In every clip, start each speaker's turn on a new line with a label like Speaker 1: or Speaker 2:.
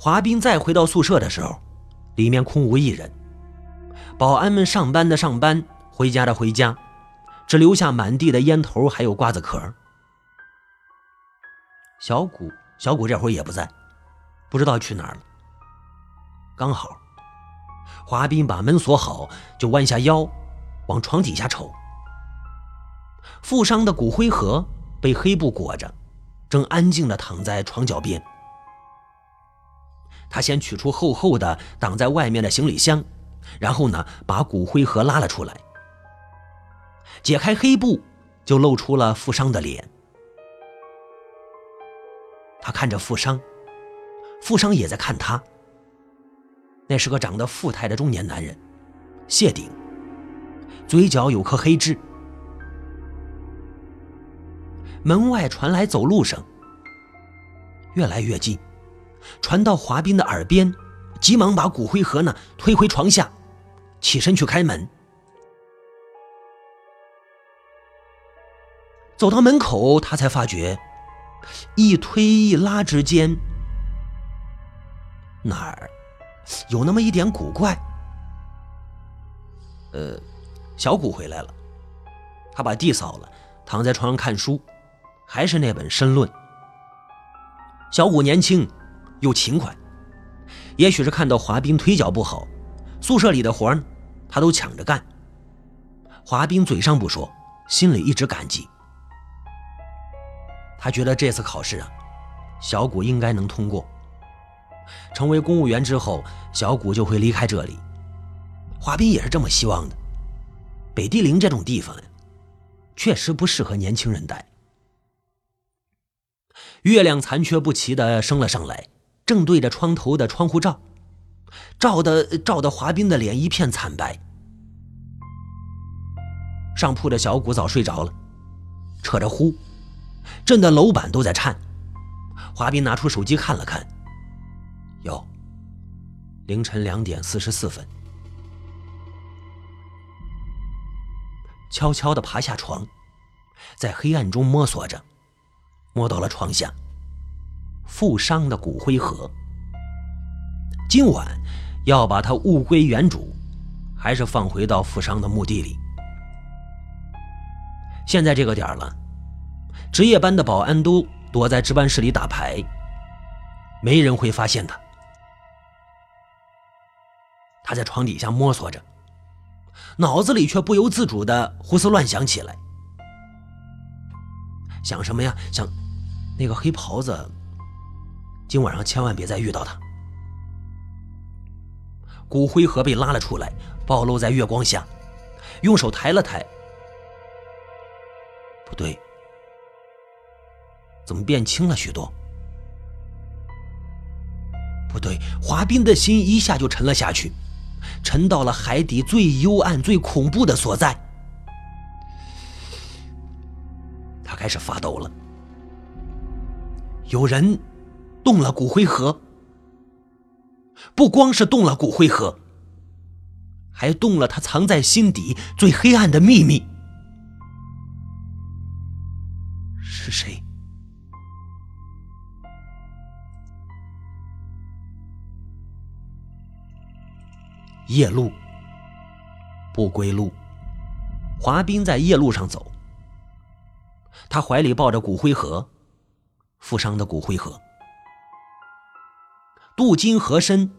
Speaker 1: 华斌再回到宿舍的时候，里面空无一人。保安们上班的上班，回家的回家，只留下满地的烟头还有瓜子壳。小谷，小谷这会儿也不在，不知道去哪儿了。刚好，华斌把门锁好，就弯下腰，往床底下瞅。富商的骨灰盒被黑布裹着，正安静的躺在床脚边。他先取出厚厚的挡在外面的行李箱。然后呢，把骨灰盒拉了出来，解开黑布，就露出了富商的脸。他看着富商，富商也在看他。那是个长得富态的中年男人，谢顶，嘴角有颗黑痣。门外传来走路声，越来越近，传到华斌的耳边，急忙把骨灰盒呢推回床下。起身去开门，走到门口，他才发觉，一推一拉之间，哪儿有那么一点古怪。呃，小谷回来了，他把地扫了，躺在床上看书，还是那本《申论》。小谷年轻又勤快，也许是看到华斌腿脚不好。宿舍里的活儿，他都抢着干。华斌嘴上不说，心里一直感激。他觉得这次考试啊，小谷应该能通过。成为公务员之后，小谷就会离开这里。华斌也是这么希望的。北地陵这种地方呀，确实不适合年轻人待。月亮残缺不齐的升了上来，正对着窗头的窗户照。照的照的，华斌的脸一片惨白。上铺的小谷早睡着了，扯着呼，震得楼板都在颤。华斌拿出手机看了看，哟，凌晨两点四十四分。悄悄的爬下床，在黑暗中摸索着，摸到了床下富商的骨灰盒。今晚要把它物归原主，还是放回到富商的墓地里？现在这个点了，值夜班的保安都躲在值班室里打牌，没人会发现他。他在床底下摸索着，脑子里却不由自主的胡思乱想起来。想什么呀？想那个黑袍子，今晚上千万别再遇到他。骨灰盒被拉了出来，暴露在月光下，用手抬了抬，不对，怎么变轻了许多？不对，华斌的心一下就沉了下去，沉到了海底最幽暗、最恐怖的所在。他开始发抖了，有人动了骨灰盒。不光是动了骨灰盒，还动了他藏在心底最黑暗的秘密。是谁？夜路，不归路。华斌在夜路上走，他怀里抱着骨灰盒，富商的骨灰盒。镀金盒身，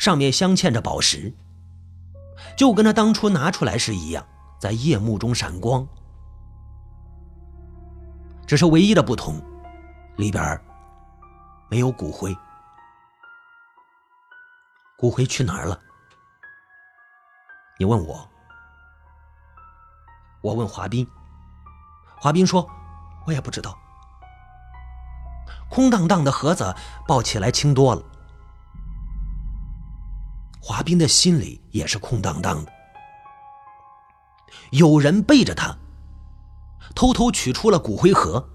Speaker 1: 上面镶嵌着宝石，就跟他当初拿出来时一样，在夜幕中闪光。只是唯一的不同，里边没有骨灰。骨灰去哪儿了？你问我，我问华斌，华斌说，我也不知道。空荡荡的盒子抱起来轻多了。华斌的心里也是空荡荡的。有人背着他，偷偷取出了骨灰盒，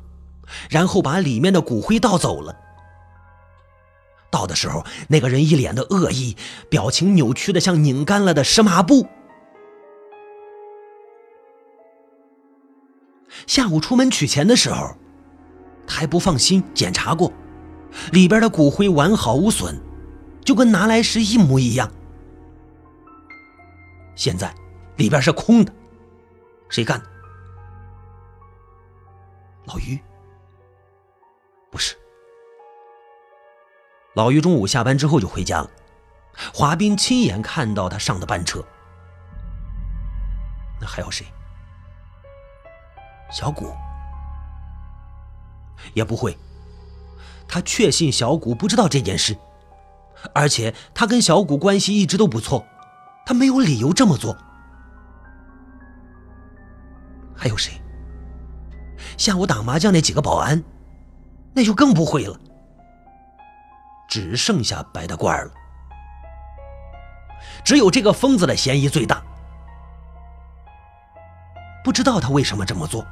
Speaker 1: 然后把里面的骨灰倒走了。倒的时候，那个人一脸的恶意，表情扭曲的像拧干了的湿抹布。下午出门取钱的时候，他还不放心检查过，里边的骨灰完好无损，就跟拿来时一模一样。现在里边是空的，谁干的？老于？不是。老于中午下班之后就回家了，华斌亲眼看到他上的班车。那还有谁？小谷？也不会。他确信小谷不知道这件事，而且他跟小谷关系一直都不错，他没有理由这么做。还有谁？下午打麻将那几个保安，那就更不会了。只剩下白大褂了，只有这个疯子的嫌疑最大。不知道他为什么这么做，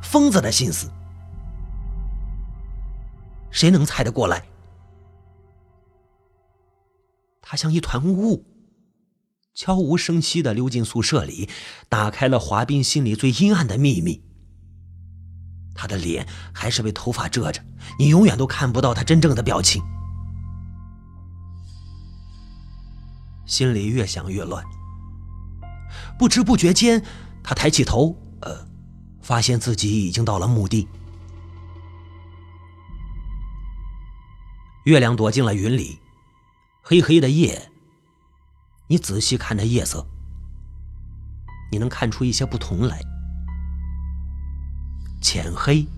Speaker 1: 疯子的心思，谁能猜得过来？他像一团雾，悄无声息的溜进宿舍里，打开了华斌心里最阴暗的秘密。他的脸还是被头发遮着，你永远都看不到他真正的表情。心里越想越乱，不知不觉间，他抬起头，呃，发现自己已经到了墓地。月亮躲进了云里，黑黑的夜。你仔细看着夜色，你能看出一些不同来：浅黑、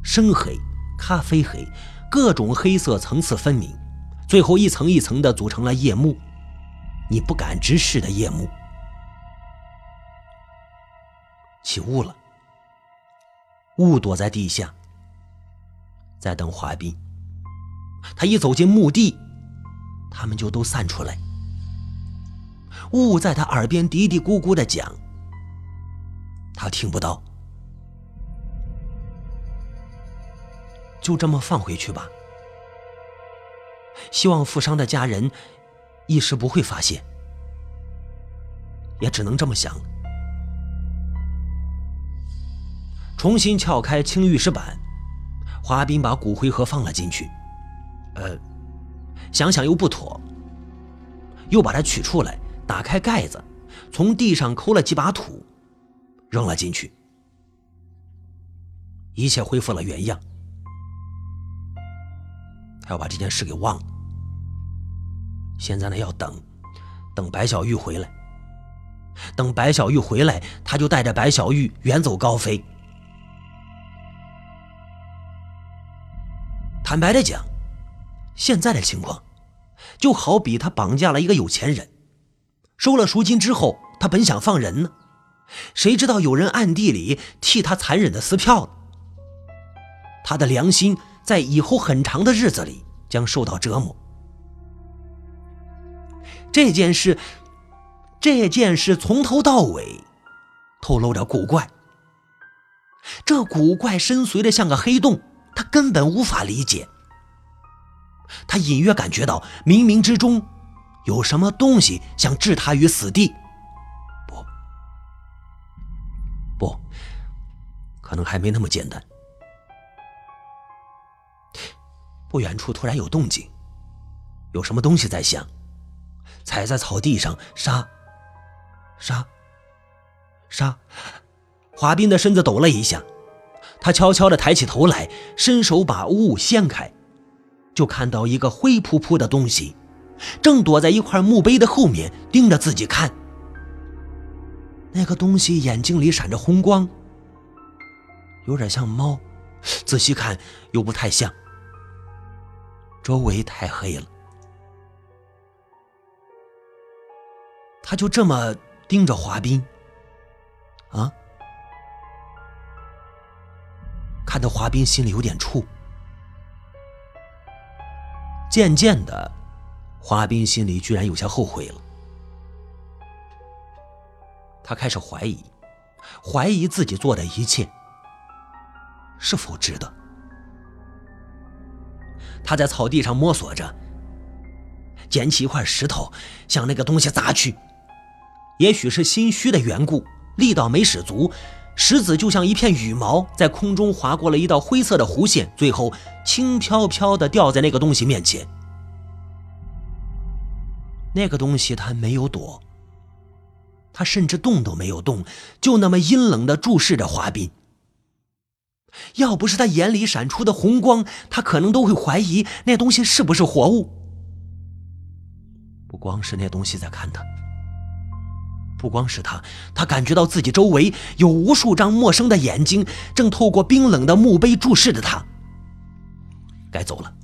Speaker 1: 深黑、咖啡黑，各种黑色层次分明。最后一层一层的组成了夜幕，你不敢直视的夜幕。起雾了，雾躲在地下，在等华斌。他一走进墓地，他们就都散出来。雾在他耳边嘀嘀咕咕的讲，他听不到，就这么放回去吧。希望富商的家人一时不会发现，也只能这么想。重新撬开青玉石板，华斌把骨灰盒放了进去。呃，想想又不妥，又把它取出来，打开盖子，从地上抠了几把土，扔了进去。一切恢复了原样。他要把这件事给忘了。现在呢，要等，等白小玉回来。等白小玉回来，他就带着白小玉远走高飞。坦白的讲，现在的情况，就好比他绑架了一个有钱人，收了赎金之后，他本想放人呢，谁知道有人暗地里替他残忍的撕票了，他的良心。在以后很长的日子里将受到折磨。这件事，这件事从头到尾透露着古怪。这古怪深邃的像个黑洞，他根本无法理解。他隐约感觉到冥冥之中有什么东西想置他于死地。不，不，可能还没那么简单。不远处突然有动静，有什么东西在响。踩在草地上，沙，沙，沙。华斌的身子抖了一下，他悄悄地抬起头来，伸手把雾掀开，就看到一个灰扑扑的东西，正躲在一块墓碑的后面盯着自己看。那个东西眼睛里闪着红光，有点像猫，仔细看又不太像。周围太黑了，他就这么盯着华斌，啊，看得华斌心里有点怵。渐渐的，华斌心里居然有些后悔了，他开始怀疑，怀疑自己做的一切是否值得。他在草地上摸索着，捡起一块石头，向那个东西砸去。也许是心虚的缘故，力道没使足，石子就像一片羽毛，在空中划过了一道灰色的弧线，最后轻飘飘地掉在那个东西面前。那个东西他没有躲，他甚至动都没有动，就那么阴冷的注视着华斌。要不是他眼里闪出的红光，他可能都会怀疑那东西是不是活物。不光是那东西在看他，不光是他，他感觉到自己周围有无数张陌生的眼睛，正透过冰冷的墓碑注视着他。该走了，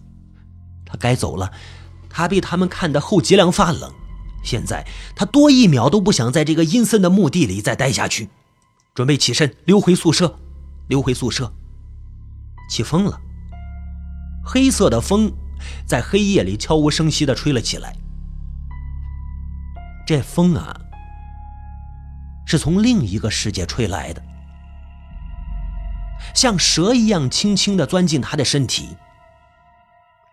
Speaker 1: 他该走了。他被他们看得后脊梁发冷，现在他多一秒都不想在这个阴森的墓地里再待下去，准备起身溜回宿舍，溜回宿舍。起风了，黑色的风在黑夜里悄无声息地吹了起来。这风啊，是从另一个世界吹来的，像蛇一样轻轻地钻进他的身体。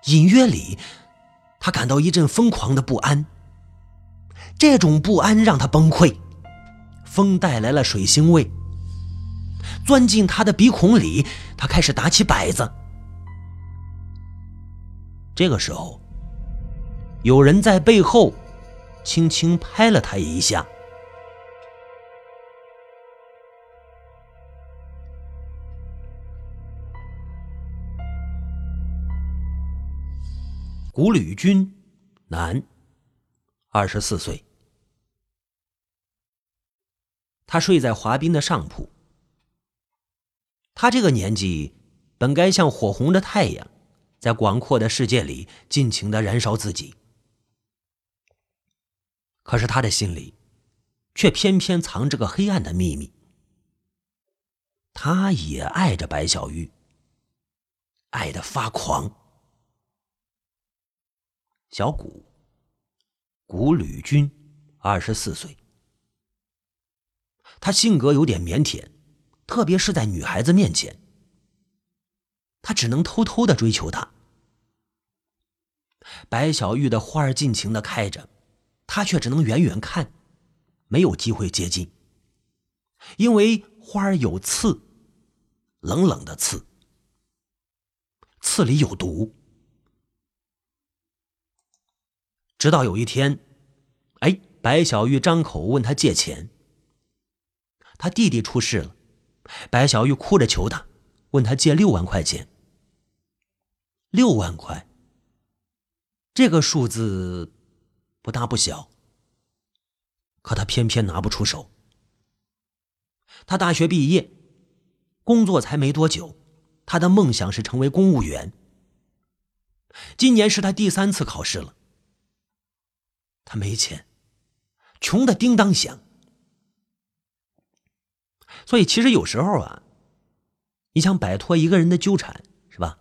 Speaker 1: 隐约里，他感到一阵疯狂的不安。这种不安让他崩溃。风带来了水腥味。钻进他的鼻孔里，他开始打起摆子。这个时候，有人在背后轻轻拍了他一下。古吕军，男，二十四岁，他睡在华彬的上铺。他这个年纪，本该像火红的太阳，在广阔的世界里尽情的燃烧自己。可是他的心里，却偏偏藏着个黑暗的秘密。他也爱着白小玉，爱的发狂。小谷，谷吕军，二十四岁。他性格有点腼腆。特别是在女孩子面前，他只能偷偷的追求她。白小玉的花儿尽情的开着，他却只能远远看，没有机会接近，因为花儿有刺，冷冷的刺，刺里有毒。直到有一天，哎，白小玉张口问他借钱，他弟弟出事了。白小玉哭着求他，问他借六万块钱。六万块，这个数字不大不小，可他偏偏拿不出手。他大学毕业，工作才没多久，他的梦想是成为公务员。今年是他第三次考试了，他没钱，穷的叮当响。所以，其实有时候啊，你想摆脱一个人的纠缠，是吧？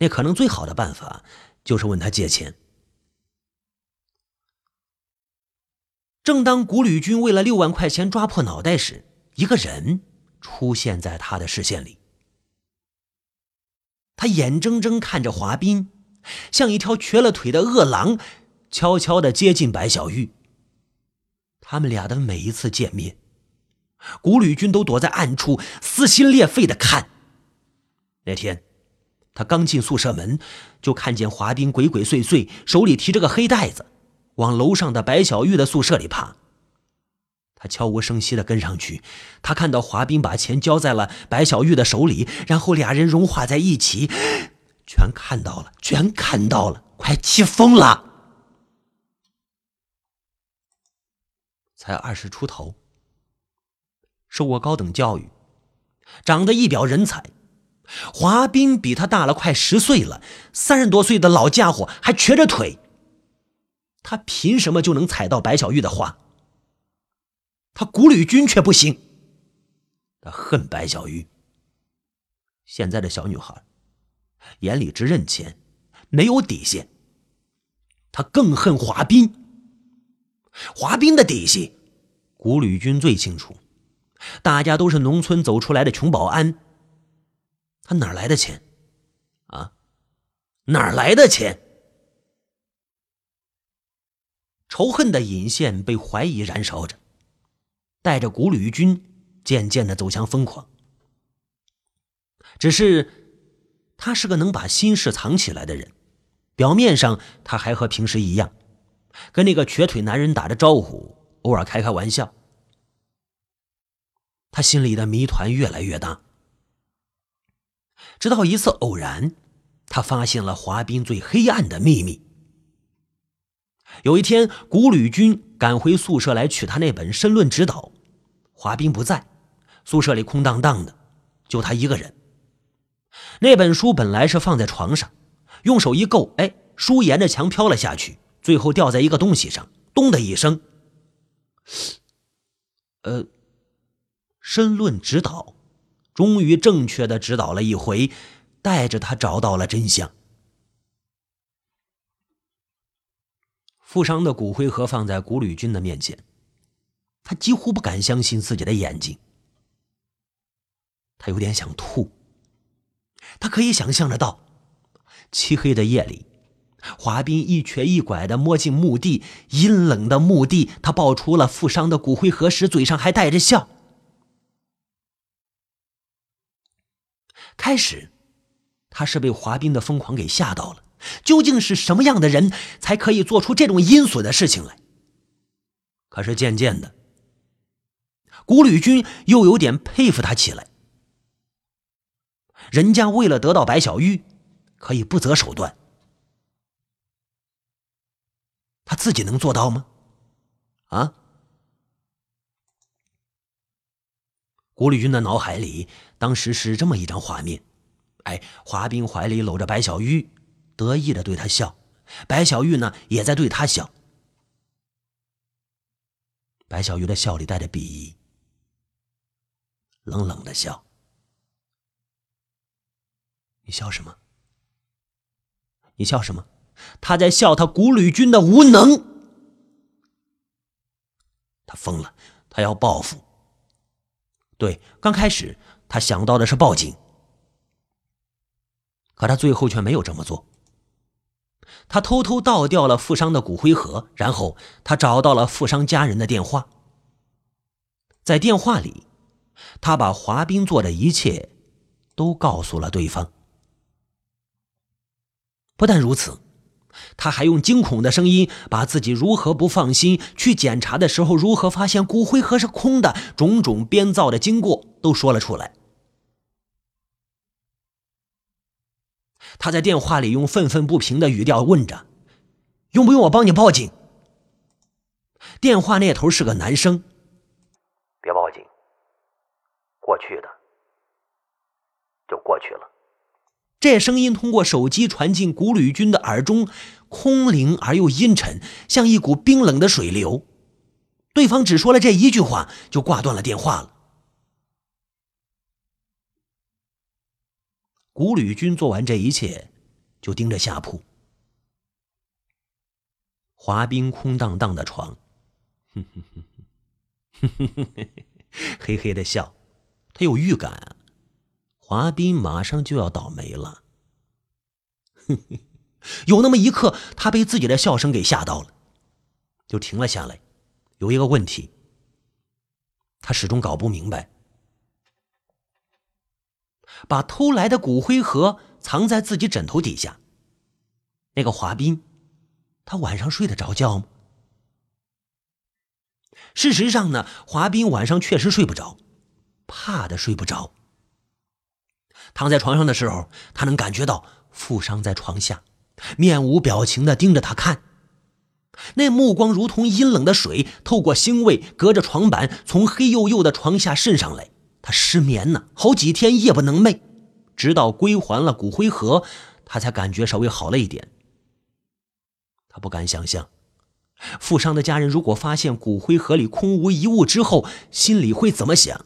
Speaker 1: 那可能最好的办法就是问他借钱。正当古吕军为了六万块钱抓破脑袋时，一个人出现在他的视线里。他眼睁睁看着华彬，像一条瘸了腿的饿狼，悄悄的接近白小玉。他们俩的每一次见面。古吕军都躲在暗处，撕心裂肺的看。那天，他刚进宿舍门，就看见华彬鬼鬼祟祟，手里提着个黑袋子，往楼上的白小玉的宿舍里爬。他悄无声息的跟上去，他看到华彬把钱交在了白小玉的手里，然后俩人融化在一起，全看到了，全看到了，快气疯了。才二十出头。受过高等教育，长得一表人才。华彬比他大了快十岁了，三十多岁的老家伙还瘸着腿。他凭什么就能踩到白小玉的花？他古吕军却不行。他恨白小玉。现在的小女孩，眼里只认钱，没有底线。他更恨华彬。华彬的底细，古吕军最清楚。大家都是农村走出来的穷保安，他哪来的钱？啊，哪来的钱？仇恨的引线被怀疑燃烧着，带着古吕军渐渐的走向疯狂。只是，他是个能把心事藏起来的人。表面上他还和平时一样，跟那个瘸腿男人打着招呼，偶尔开开玩笑。他心里的谜团越来越大。直到一次偶然，他发现了华彬最黑暗的秘密。有一天，古吕军赶回宿舍来取他那本《申论指导》，华彬不在，宿舍里空荡荡的，就他一个人。那本书本来是放在床上，用手一够，哎，书沿着墙飘了下去，最后掉在一个东西上，咚的一声。呃，《申论指导》终于正确的指导了一回，带着他找到了真相。富商的骨灰盒放在古吕军的面前，他几乎不敢相信自己的眼睛，他有点想吐。他可以想象得到，漆黑的夜里，华彬一瘸一拐的摸进墓地，阴冷的墓地，他抱出了富商的骨灰盒时，嘴上还带着笑。开始，他是被华彬的疯狂给吓到了。究竟是什么样的人才可以做出这种阴损的事情来？可是渐渐的，古吕军又有点佩服他起来。人家为了得到白小玉，可以不择手段。他自己能做到吗？啊！古丽军的脑海里当时是这么一张画面：哎，华彬怀里搂着白小玉，得意的对他笑；白小玉呢，也在对他笑。白小玉的笑里带着鄙夷，冷冷的笑。你笑什么？你笑什么？他在笑他古吕军的无能。他疯了，他要报复。对，刚开始他想到的是报警，可他最后却没有这么做。他偷偷倒掉了富商的骨灰盒，然后他找到了富商家人的电话。在电话里，他把华冰做的一切都告诉了对方。不但如此，他还用惊恐的声音把自己如何不放心去检查的时候，如何发现骨灰盒是空的，种种编造的经过都说了出来。他在电话里用愤愤不平的语调问着：“用不用我帮你报警？”电话那头是个男生：“
Speaker 2: 别报警，过去的就过去了。”
Speaker 1: 这声音通过手机传进古吕军的耳中，空灵而又阴沉，像一股冰冷的水流。对方只说了这一句话，就挂断了电话了。古吕军做完这一切，就盯着下铺。滑冰空荡荡的床，哼哼哼哼哼哼哼，嘿嘿的笑，他有预感。华斌马上就要倒霉了。有那么一刻，他被自己的笑声给吓到了，就停了下来。有一个问题，他始终搞不明白：把偷来的骨灰盒藏在自己枕头底下，那个华斌，他晚上睡得着觉吗？事实上呢，华斌晚上确实睡不着，怕的睡不着。躺在床上的时候，他能感觉到富商在床下，面无表情的盯着他看，那目光如同阴冷的水，透过腥味，隔着床板从黑黝黝的床下渗上来。他失眠呢，好几天夜不能寐，直到归还了骨灰盒，他才感觉稍微好了一点。他不敢想象，富商的家人如果发现骨灰盒里空无一物之后，心里会怎么想。